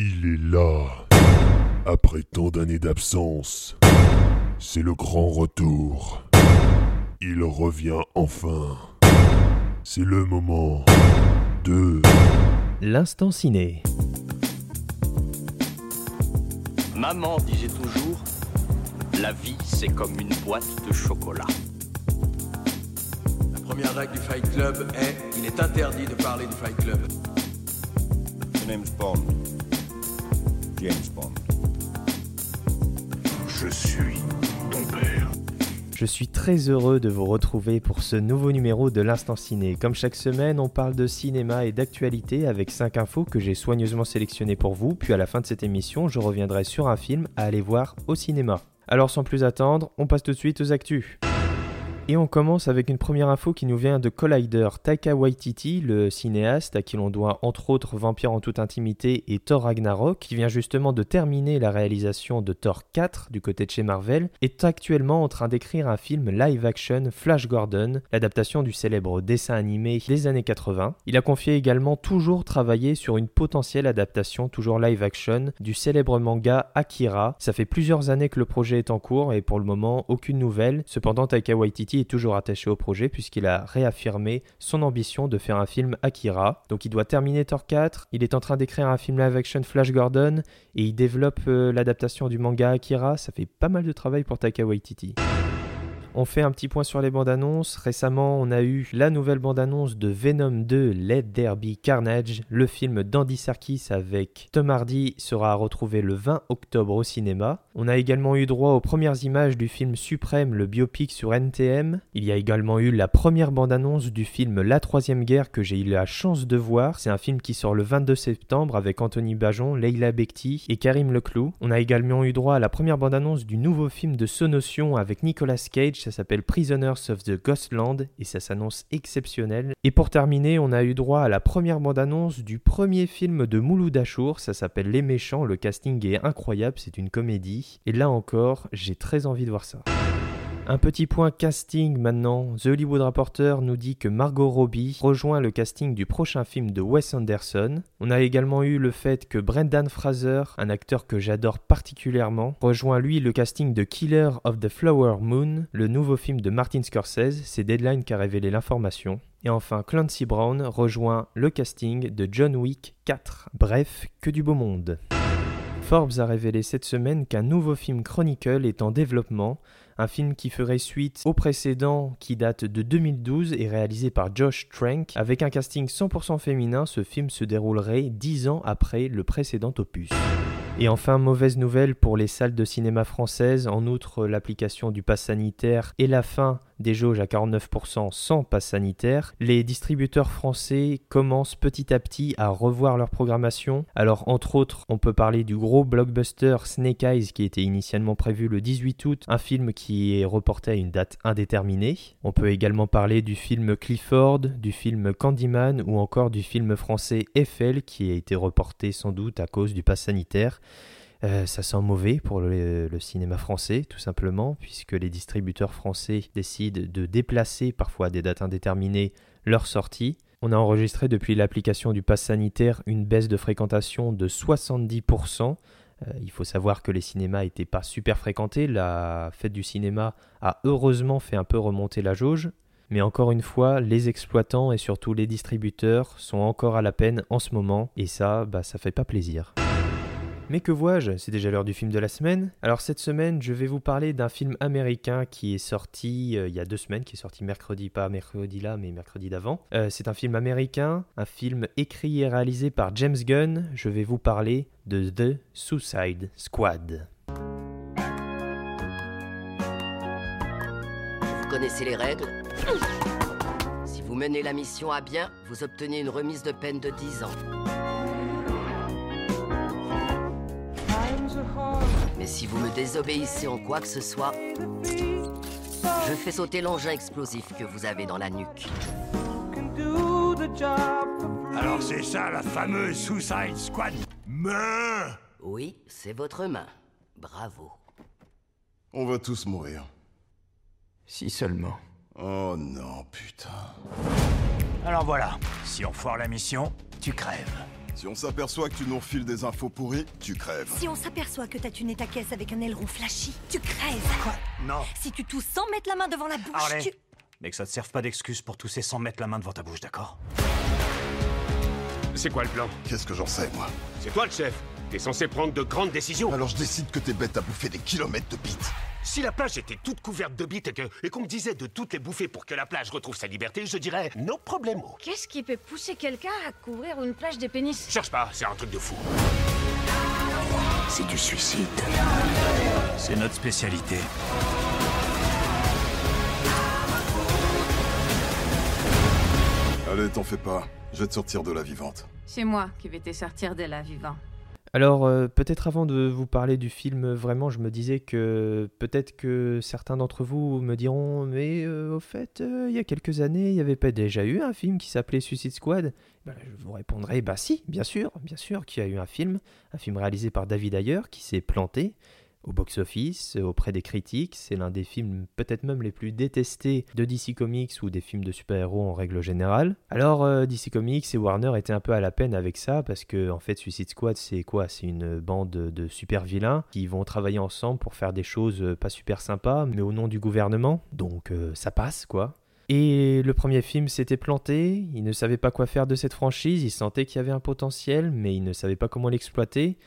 Il est là. Après tant d'années d'absence, c'est le grand retour. Il revient enfin. C'est le moment de... L'instant ciné. Maman disait toujours, la vie c'est comme une boîte de chocolat. La première règle du Fight Club est il est interdit de parler du Fight Club. My name's Bond. James Bond. Je suis ton père. Je suis très heureux de vous retrouver pour ce nouveau numéro de l'Instant Ciné. Comme chaque semaine, on parle de cinéma et d'actualité avec 5 infos que j'ai soigneusement sélectionnées pour vous, puis à la fin de cette émission, je reviendrai sur un film à aller voir au cinéma. Alors sans plus attendre, on passe tout de suite aux actus. Et on commence avec une première info qui nous vient de Collider. Taika Waititi, le cinéaste à qui l'on doit entre autres Vampire en toute intimité et Thor Ragnarok, qui vient justement de terminer la réalisation de Thor 4 du côté de chez Marvel, est actuellement en train d'écrire un film live-action Flash Gordon, l'adaptation du célèbre dessin animé des années 80. Il a confié également toujours travailler sur une potentielle adaptation, toujours live-action, du célèbre manga Akira. Ça fait plusieurs années que le projet est en cours et pour le moment aucune nouvelle. Cependant, Taika Waititi est toujours attaché au projet puisqu'il a réaffirmé son ambition de faire un film Akira. Donc il doit terminer Thor 4, il est en train d'écrire un film live action Flash Gordon et il développe euh, l'adaptation du manga Akira. Ça fait pas mal de travail pour Taika Waititi. On fait un petit point sur les bandes annonces. Récemment, on a eu la nouvelle bande annonce de Venom 2 Let Be Carnage. Le film d'Andy Serkis avec Tom Hardy sera à retrouver le 20 octobre au cinéma. On a également eu droit aux premières images du film Suprême, le biopic sur NTM. Il y a également eu la première bande annonce du film La Troisième Guerre que j'ai eu la chance de voir. C'est un film qui sort le 22 septembre avec Anthony Bajon, Leila Bekti et Karim Leclou. On a également eu droit à la première bande annonce du nouveau film de Sonotion avec Nicolas Cage ça s'appelle Prisoners of the Ghostland et ça s'annonce exceptionnel. Et pour terminer, on a eu droit à la première bande-annonce du premier film de Mouloud Achour, ça s'appelle Les Méchants, le casting est incroyable, c'est une comédie. Et là encore, j'ai très envie de voir ça. Un petit point casting maintenant. The Hollywood Reporter nous dit que Margot Robbie rejoint le casting du prochain film de Wes Anderson. On a également eu le fait que Brendan Fraser, un acteur que j'adore particulièrement, rejoint lui le casting de Killer of the Flower Moon, le nouveau film de Martin Scorsese. C'est Deadline qui a révélé l'information. Et enfin, Clancy Brown rejoint le casting de John Wick 4. Bref, que du beau monde. Forbes a révélé cette semaine qu'un nouveau film Chronicle est en développement, un film qui ferait suite au précédent qui date de 2012 et réalisé par Josh Trank. Avec un casting 100% féminin, ce film se déroulerait 10 ans après le précédent opus. Et enfin, mauvaise nouvelle pour les salles de cinéma françaises, en outre l'application du pass sanitaire et la fin des jauges à 49% sans pass sanitaire, les distributeurs français commencent petit à petit à revoir leur programmation. Alors entre autres, on peut parler du gros blockbuster Snake Eyes qui était initialement prévu le 18 août, un film qui est reporté à une date indéterminée. On peut également parler du film Clifford, du film Candyman ou encore du film français Eiffel qui a été reporté sans doute à cause du pass sanitaire. Euh, ça sent mauvais pour le, cinéma français, tout simplement, puisque les distributeurs français décident de déplacer, parfois à des dates indéterminées, leur sortie. On a enregistré depuis l'application du pass sanitaire une baisse de fréquentation de 70%. Euh, il faut savoir que les cinémas n'étaient pas super fréquentés. La fête du cinéma a heureusement fait un peu remonter la jauge. Mais encore une fois, les exploitants et surtout les distributeurs sont encore à la peine en ce moment. Et ça, bah, ça fait pas plaisir. Mais que vois-je? C'est déjà l'heure du film de la semaine. Alors cette semaine, je vais vous parler d'un film américain qui est sorti euh, il y a deux semaines, qui est sorti mercredi, pas mercredi là, mais mercredi d'avant. Euh, c'est un film américain, un film écrit et réalisé par James Gunn. Je vais vous parler de The Suicide Squad. Vous connaissez les règles? Si vous menez la mission à bien, vous obtenez une remise de peine de 10 ans. Mais si vous me désobéissez en quoi que ce soit, je fais sauter l'engin explosif que vous avez dans la nuque. Alors c'est ça la fameuse Suicide Squad Main Oui, c'est votre main. Bravo. On va tous mourir. Si seulement. Oh non, putain. Alors voilà, si on foire la mission, tu crèves. Si on s'aperçoit que tu nous refiles des infos pourries, tu crèves. Si on s'aperçoit que t'as tuné ta caisse avec un aileron flashy, tu crèves. Quoi? Non. Si tu tousses sans mettre la main devant la bouche, Allez. tu... Mais que ça te serve pas d'excuse pour tousser sans mettre la main devant ta bouche, d'accord? C'est quoi le plan? Qu'est-ce que j'en sais, moi? C'est toi le chef. T'es censé prendre de grandes décisions. Alors je décide que t'es bête à bouffer des kilomètres de bites. Si la plage était toute couverte de bites et que- et qu'on me disait de toutes les bouffer pour que la plage retrouve sa liberté, je dirais no problemo. Qu'est-ce qui peut pousser quelqu'un à couvrir une plage de pénis? Cherche pas, c'est un truc de fou. C'est du suicide. C'est notre spécialité. Allez, t'en fais pas. Je vais te sortir de la vivante. C'est moi qui vais te sortir de là vivant. Alors, euh, peut-être avant de vous parler du film, vraiment, je me disais que peut-être que certains d'entre vous me diront Mais euh, au fait, euh, il y a quelques années, il n'y avait pas déjà eu un film qui s'appelait Suicide Squad? Ben, Je vous répondrai Bah si, bien sûr, bien sûr qu'il y a eu un film, un film réalisé par David Ayer qui s'est planté au box-office, auprès des critiques. C'est l'un des films peut-être même les plus détestés de DC Comics ou des films de super-héros en règle générale. Alors euh, DC Comics et Warner étaient un peu à la peine avec ça parce que en fait Suicide Squad c'est quoi? C'est une bande de super vilains qui vont travailler ensemble pour faire des choses euh, pas super sympas mais au nom du gouvernement. Donc euh, ça passe quoi. Et le premier film s'était planté, il ne savait pas quoi faire de cette franchise, il sentait qu'il y avait un potentiel, mais il ne savait pas comment l'exploiter.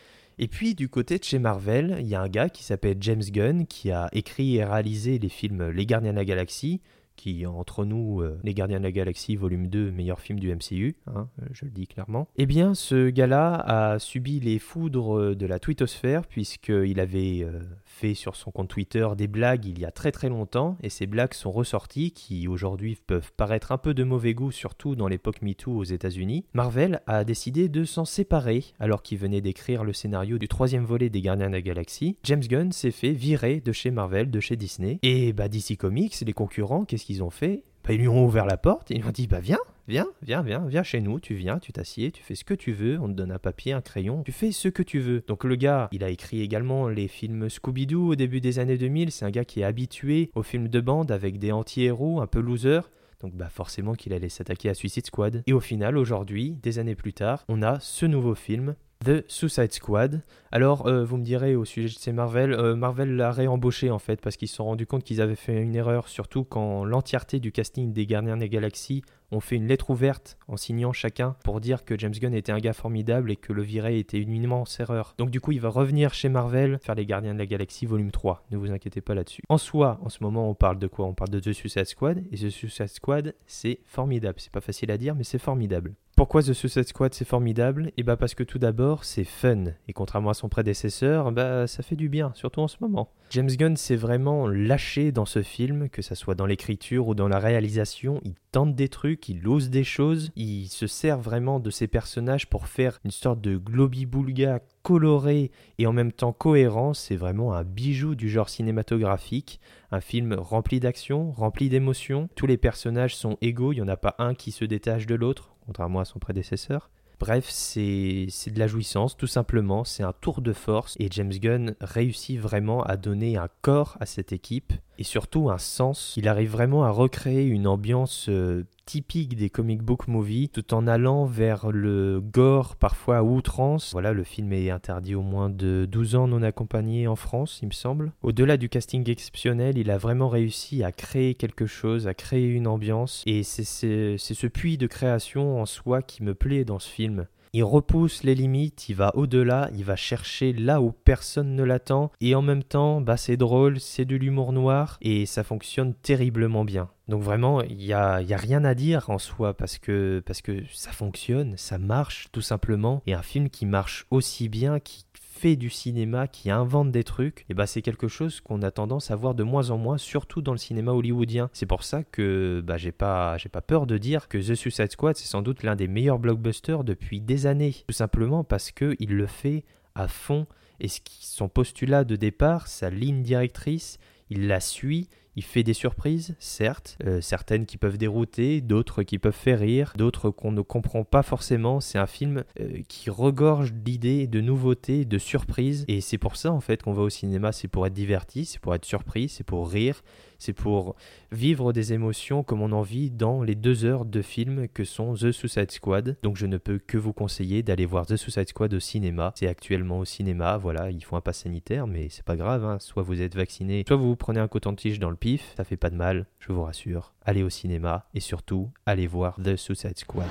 Et puis du côté de chez Marvel, il y a un gars qui s'appelle James Gunn qui a écrit et réalisé les films Les Gardiens de la Galaxie, qui entre nous, euh, Les Gardiens de la Galaxie volume 2, meilleur film du MCU, hein, je le dis clairement. Eh bien, ce gars-là a subi les foudres de la twittosphère puisqu'il avait euh, fait sur son compte Twitter des blagues il y a très très longtemps et ces blagues sont ressorties qui aujourd'hui peuvent paraître un peu de mauvais goût surtout dans l'époque MeToo aux États-Unis. Marvel a décidé de s'en séparer alors qu'il venait d'écrire le scénario du troisième volet des Gardiens de la Galaxie. James Gunn s'est fait virer de chez Marvel, de chez Disney et bah DC Comics, les concurrents, qu'est-ce qu'ils ont fait bah, ils lui ont ouvert la porte et ils lui ont dit bah viens, viens, viens, viens, viens chez nous, tu viens, tu t'assieds, tu fais ce que tu veux, on te donne un papier, un crayon, tu fais ce que tu veux. Donc le gars, il a écrit également les films Scooby-Doo au début des années 2000, c'est un gars qui est habitué aux films de bande avec des anti-héros un peu losers. Donc bah forcément qu'il allait s'attaquer à Suicide Squad. Et au final, aujourd'hui, des années plus tard, on a ce nouveau film, The Suicide Squad. Alors, euh, vous me direz au sujet de ces Marvel, euh, Marvel l'a réembauché en fait parce qu'ils se sont rendus compte qu'ils avaient fait une erreur, surtout quand l'entièreté du casting des Gardiens des Galaxies ont fait une lettre ouverte en signant chacun pour dire que James Gunn était un gars formidable et que le virer était une immense erreur. Donc du coup, il va revenir chez Marvel faire les Gardiens de la Galaxie volume 3. Ne vous inquiétez pas là-dessus. En soi, en ce moment, on parle de quoi? On parle de The Suicide Squad et The Suicide Squad, c'est formidable. C'est pas facile à dire, mais c'est formidable. Pourquoi The Suicide Squad c'est formidable? Et bah parce que tout d'abord c'est fun et contrairement à son prédécesseur, bah ça fait du bien, surtout en ce moment. James Gunn s'est vraiment lâché dans ce film, que ça soit dans l'écriture ou dans la réalisation, il tente des trucs, il ose des choses, il se sert vraiment de ses personnages pour faire une sorte de globi-boulga coloré et en même temps cohérent, c'est vraiment un bijou du genre cinématographique, un film rempli d'action, rempli d'émotions, tous les personnages sont égaux, il n'y en a pas un qui se détache de l'autre, contrairement à son prédécesseur. Bref, c'est de la jouissance, tout simplement, c'est un tour de force, et James Gunn réussit vraiment à donner un corps à cette équipe, et surtout un sens. Il arrive vraiment à recréer une ambiance euh, typique des comic book movies, tout en allant vers le gore, parfois à outrance. Voilà, le film est interdit au moins de 12 ans non accompagné en France, il me semble. Au-delà du casting exceptionnel, il a vraiment réussi à créer quelque chose, à créer une ambiance, et c'est ce puits de création en soi qui me plaît dans ce film. Il repousse les limites, il va au-delà, il va chercher là où personne ne l'attend, et en même temps, bah c'est drôle, c'est de l'humour noir, et ça fonctionne terriblement bien. Donc vraiment, il n'y a, y a rien à dire en soi, parce que, parce que ça fonctionne, ça marche tout simplement, et un film qui marche aussi bien, qui fait du cinéma, qui invente des trucs, et bah c'est quelque chose qu'on a tendance à voir de moins en moins, surtout dans le cinéma hollywoodien. C'est pour ça que bah, j'ai pas, pas peur de dire que The Suicide Squad c'est sans doute l'un des meilleurs blockbusters depuis des années, tout simplement parce que il le fait à fond et son postulat de départ, sa ligne directrice, il la suit, il fait des surprises, certes, euh, certaines qui peuvent dérouter, d'autres qui peuvent faire rire, d'autres qu'on ne comprend pas forcément. C'est un film euh, qui regorge d'idées, de nouveautés, de surprises. Et c'est pour ça en fait qu'on va au cinéma, c'est pour être diverti, c'est pour être surpris, c'est pour rire, c'est pour vivre des émotions comme on en vit dans les deux heures de film que sont The Suicide Squad. Donc je ne peux que vous conseiller d'aller voir The Suicide Squad au cinéma. C'est actuellement au cinéma, voilà, il faut un pass sanitaire, mais c'est pas grave, hein. soit vous êtes vacciné, soit vous vous prenez un coton-tige dans le pif, ça fait pas de mal, je vous rassure. Allez au cinéma et surtout, allez voir The Suicide Squad.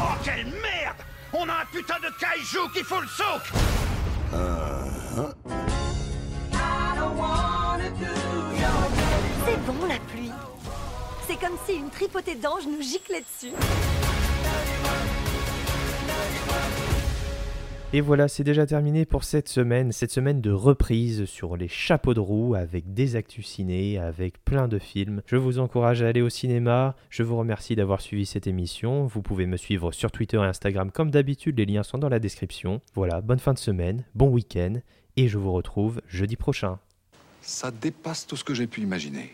Oh, quelle merde On a un putain de kaiju qui fout le souk C'est bon la pluie. C'est comme si une tripotée d'anges nous giclait dessus. Et voilà, c'est déjà terminé pour cette semaine, cette semaine de reprise sur les chapeaux de roue avec des actus ciné, avec plein de films. Je vous encourage à aller au cinéma. Je vous remercie d'avoir suivi cette émission. Vous pouvez me suivre sur Twitter et Instagram comme d'habitude, les liens sont dans la description. Voilà, bonne fin de semaine, bon week-end et je vous retrouve jeudi prochain. Ça dépasse tout ce que j'ai pu imaginer.